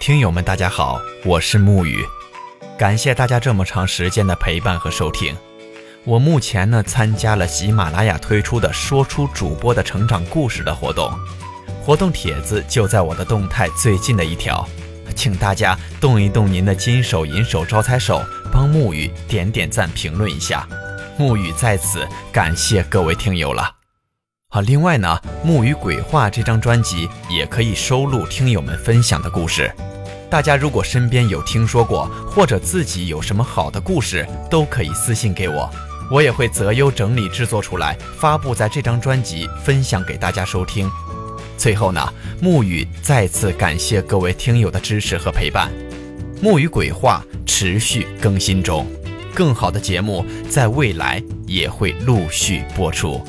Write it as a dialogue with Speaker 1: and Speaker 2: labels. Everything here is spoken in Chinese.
Speaker 1: 听友们，大家好，我是木雨，感谢大家这么长时间的陪伴和收听。我目前呢参加了喜马拉雅推出的“说出主播的成长故事”的活动，活动帖子就在我的动态最近的一条，请大家动一动您的金手银手招财手，帮木雨点点赞、评论一下，木雨在此感谢各位听友了。好，另外呢，《木鱼鬼话》这张专辑也可以收录听友们分享的故事。大家如果身边有听说过，或者自己有什么好的故事，都可以私信给我，我也会择优整理制作出来，发布在这张专辑，分享给大家收听。最后呢，木雨再次感谢各位听友的支持和陪伴，《木雨鬼话》持续更新中，更好的节目在未来也会陆续播出。